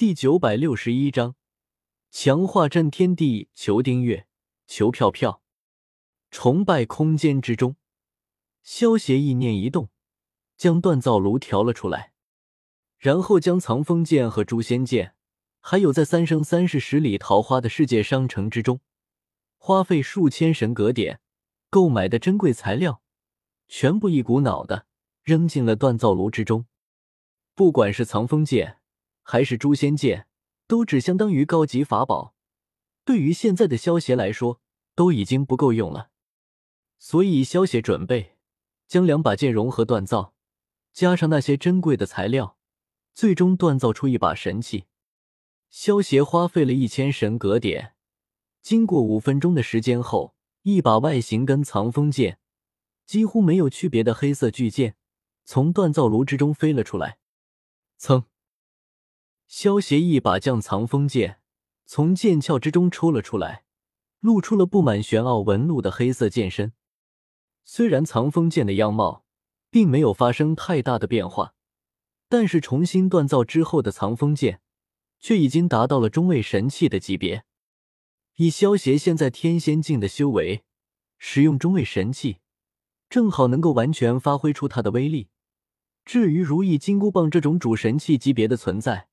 第九百六十一章强化震天地。求订阅，求票票。崇拜空间之中，萧协意念一动，将锻造炉调了出来，然后将藏风剑和诛仙剑，还有在三生三世十里桃花的世界商城之中，花费数千神格点购买的珍贵材料，全部一股脑的扔进了锻造炉之中。不管是藏风剑还是诛仙剑，都只相当于高级法宝，对于现在的萧协来说，都已经不够用了。所以，萧协准备将两把剑融合锻造，加上那些珍贵的材料，最终锻造出一把神器。萧协花费了一千神格点，经过五分钟的时间后，一把外形跟藏风剑几乎没有区别的黑色巨剑从锻造炉之中飞了出来。噌！萧协一把将藏风剑从剑鞘之中抽了出来，露出了布满玄奥纹路的黑色剑身。虽然藏风剑的样貌并没有发生太大的变化，但是重新锻造之后的藏风剑却已经达到了中位神器的级别。以萧协现在天仙境的修为，使用中位神器，正好能够完全发挥出它的威力。至于如意金箍棒这种主神器级别的存在，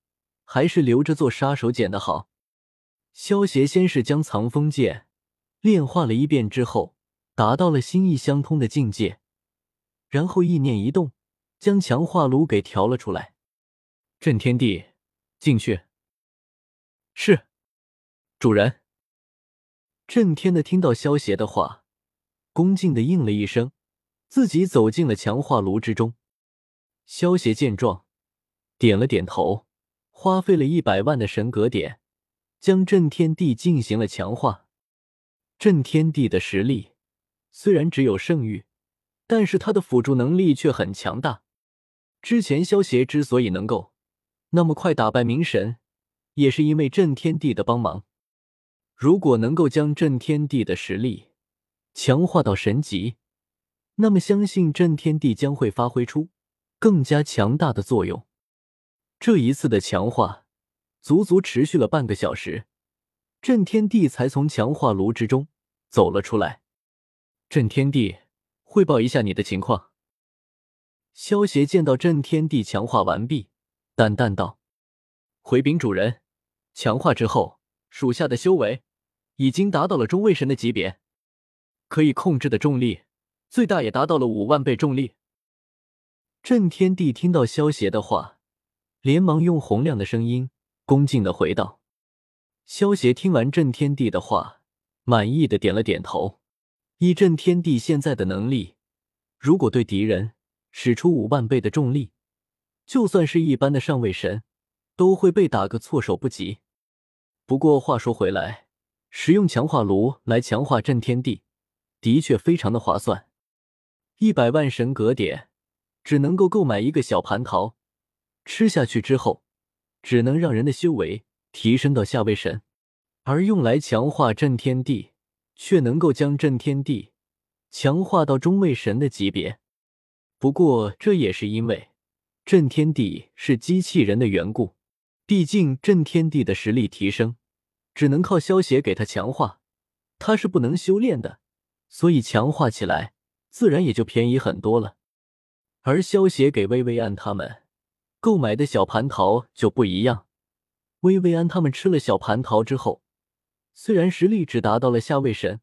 还是留着做杀手锏的好。萧协先是将藏锋剑炼化了一遍之后。达到了心意相通的境界，然后意念一动，将强化炉给调了出来。震天地，进去。是，主人。震天的听到萧协的话，恭敬的应了一声，自己走进了强化炉之中。萧协见状，点了点头，花费了一百万的神格点，将震天地进行了强化。震天地的实力。虽然只有圣域，但是他的辅助能力却很强大。之前萧协之所以能够那么快打败明神，也是因为震天地的帮忙。如果能够将震天地的实力强化到神级，那么相信震天地将会发挥出更加强大的作用。这一次的强化足足持续了半个小时，震天帝才从强化炉之中走了出来。震天帝，汇报一下你的情况。萧协见到震天帝强化完毕，淡淡道：“回禀主人，强化之后，属下的修为已经达到了中位神的级别，可以控制的重力最大也达到了五万倍重力。”震天帝听到萧协的话，连忙用洪亮的声音恭敬的回道：“萧协听完震天地的话，满意的点了点头。”以震天地现在的能力，如果对敌人使出五万倍的重力，就算是一般的上位神，都会被打个措手不及。不过话说回来，使用强化炉来强化震天地，的确非常的划算。一百万神格点只能够购买一个小蟠桃，吃下去之后，只能让人的修为提升到下位神，而用来强化震天地。却能够将震天地强化到中位神的级别，不过这也是因为震天地是机器人的缘故。毕竟震天地的实力提升只能靠消邪给他强化，他是不能修炼的，所以强化起来自然也就便宜很多了。而消邪给薇薇安他们购买的小蟠桃就不一样，薇薇安他们吃了小蟠桃之后。虽然实力只达到了下位神，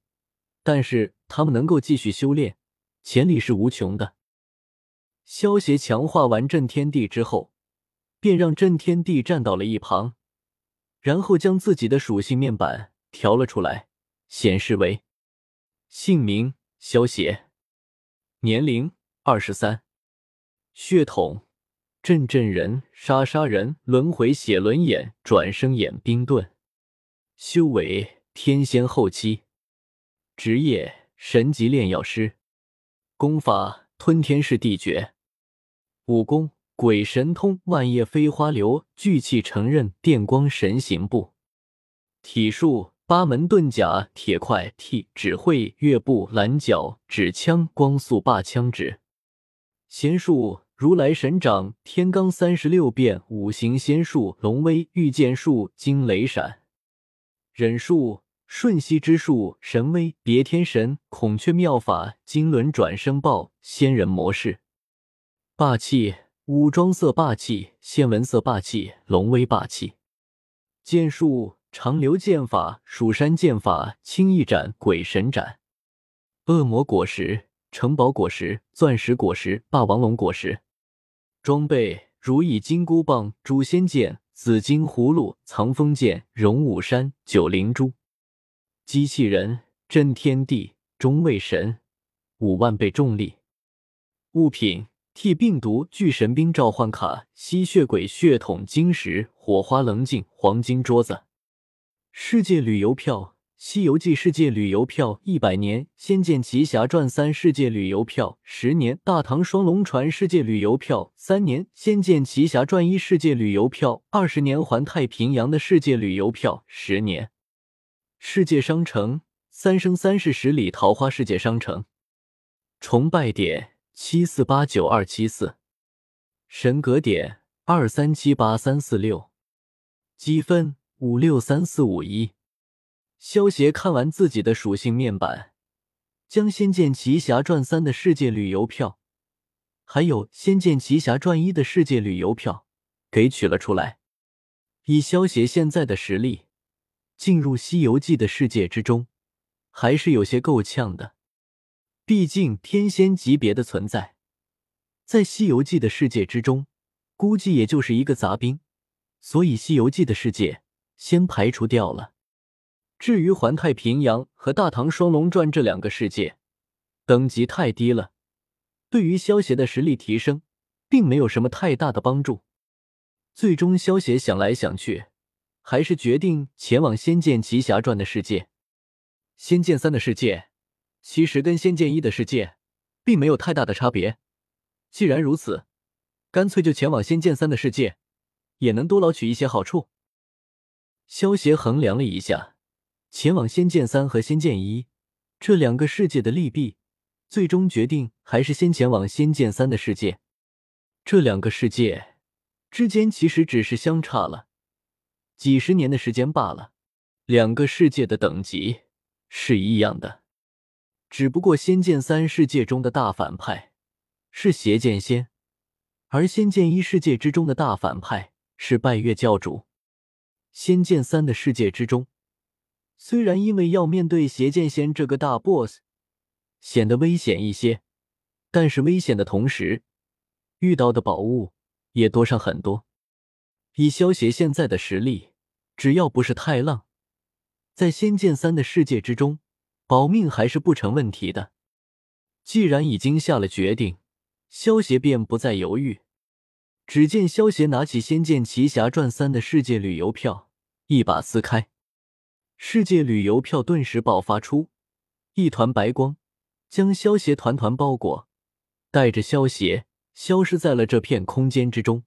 但是他们能够继续修炼，潜力是无穷的。萧协强化完震天地之后，便让震天地站到了一旁，然后将自己的属性面板调了出来，显示为姓名萧协，年龄二十三，血统震震人、杀杀人、轮回血轮眼、转生眼、冰盾。修为天仙后期，职业神级炼药师，功法吞天噬地诀，武功鬼神通、万叶飞花流、聚气成刃、电光神行步，体术八门遁甲、铁块踢、指挥、月步、蓝角、指枪、光速霸枪指，仙术如来神掌、天罡三十六变、五行仙术、龙威、御剑术、惊雷闪、忍术、瞬息之术、神威、别天神、孔雀妙法、金轮转生爆、仙人模式、霸气、武装色霸气、仙纹色霸气、龙威霸气、剑术、长流剑法、蜀山剑法、青翼斩、鬼神斩、恶魔果实。城堡果实、钻石果实、霸王龙果实，装备如意金箍棒、诛仙剑、紫金葫芦、藏风剑、荣武山、九灵珠，机器人震天地、中位神、五万倍重力，物品替病毒、巨神兵召唤卡、吸血鬼血统晶石、火花棱镜、黄金桌子，世界旅游票。《西游记》世界旅游票一百年，《仙剑奇侠传三》世界旅游票十年，《大唐双龙传》世界旅游票三年，《仙剑奇侠传一》世界旅游票二十年，环太平洋的世界旅游票十年。世界商城三生三世十里桃花世界商城，崇拜点七四八九二七四，神格点二三七八三四六，积分五六三四五一。萧协看完自己的属性面板，将《仙剑奇侠传三》的世界旅游票，还有《仙剑奇侠传一》的世界旅游票给取了出来。以萧协现在的实力，进入《西游记》的世界之中，还是有些够呛的。毕竟天仙级别的存在，在《西游记》的世界之中，估计也就是一个杂兵，所以《西游记》的世界先排除掉了。至于环太平洋和大唐双龙传这两个世界，等级太低了，对于萧协的实力提升，并没有什么太大的帮助。最终，萧协想来想去，还是决定前往《仙剑奇侠传》的世界。《仙剑三》的世界其实跟《仙剑一》的世界并没有太大的差别。既然如此，干脆就前往《仙剑三》的世界，也能多捞取一些好处。萧协衡量了一下。前往《仙剑三》和《仙剑一》这两个世界的利弊，最终决定还是先前往《仙剑三》的世界。这两个世界之间其实只是相差了几十年的时间罢了，两个世界的等级是一样的，只不过《仙剑三》世界中的大反派是邪剑仙，而《仙剑一》世界之中的大反派是拜月教主。《仙剑三》的世界之中。虽然因为要面对邪剑仙这个大 boss，显得危险一些，但是危险的同时，遇到的宝物也多上很多。以萧邪现在的实力，只要不是太浪，在仙剑三的世界之中，保命还是不成问题的。既然已经下了决定，萧邪便不再犹豫。只见萧邪拿起《仙剑奇侠传三》的世界旅游票，一把撕开。世界旅游票顿时爆发出一团白光，将萧邪团团包裹，带着萧邪消失在了这片空间之中。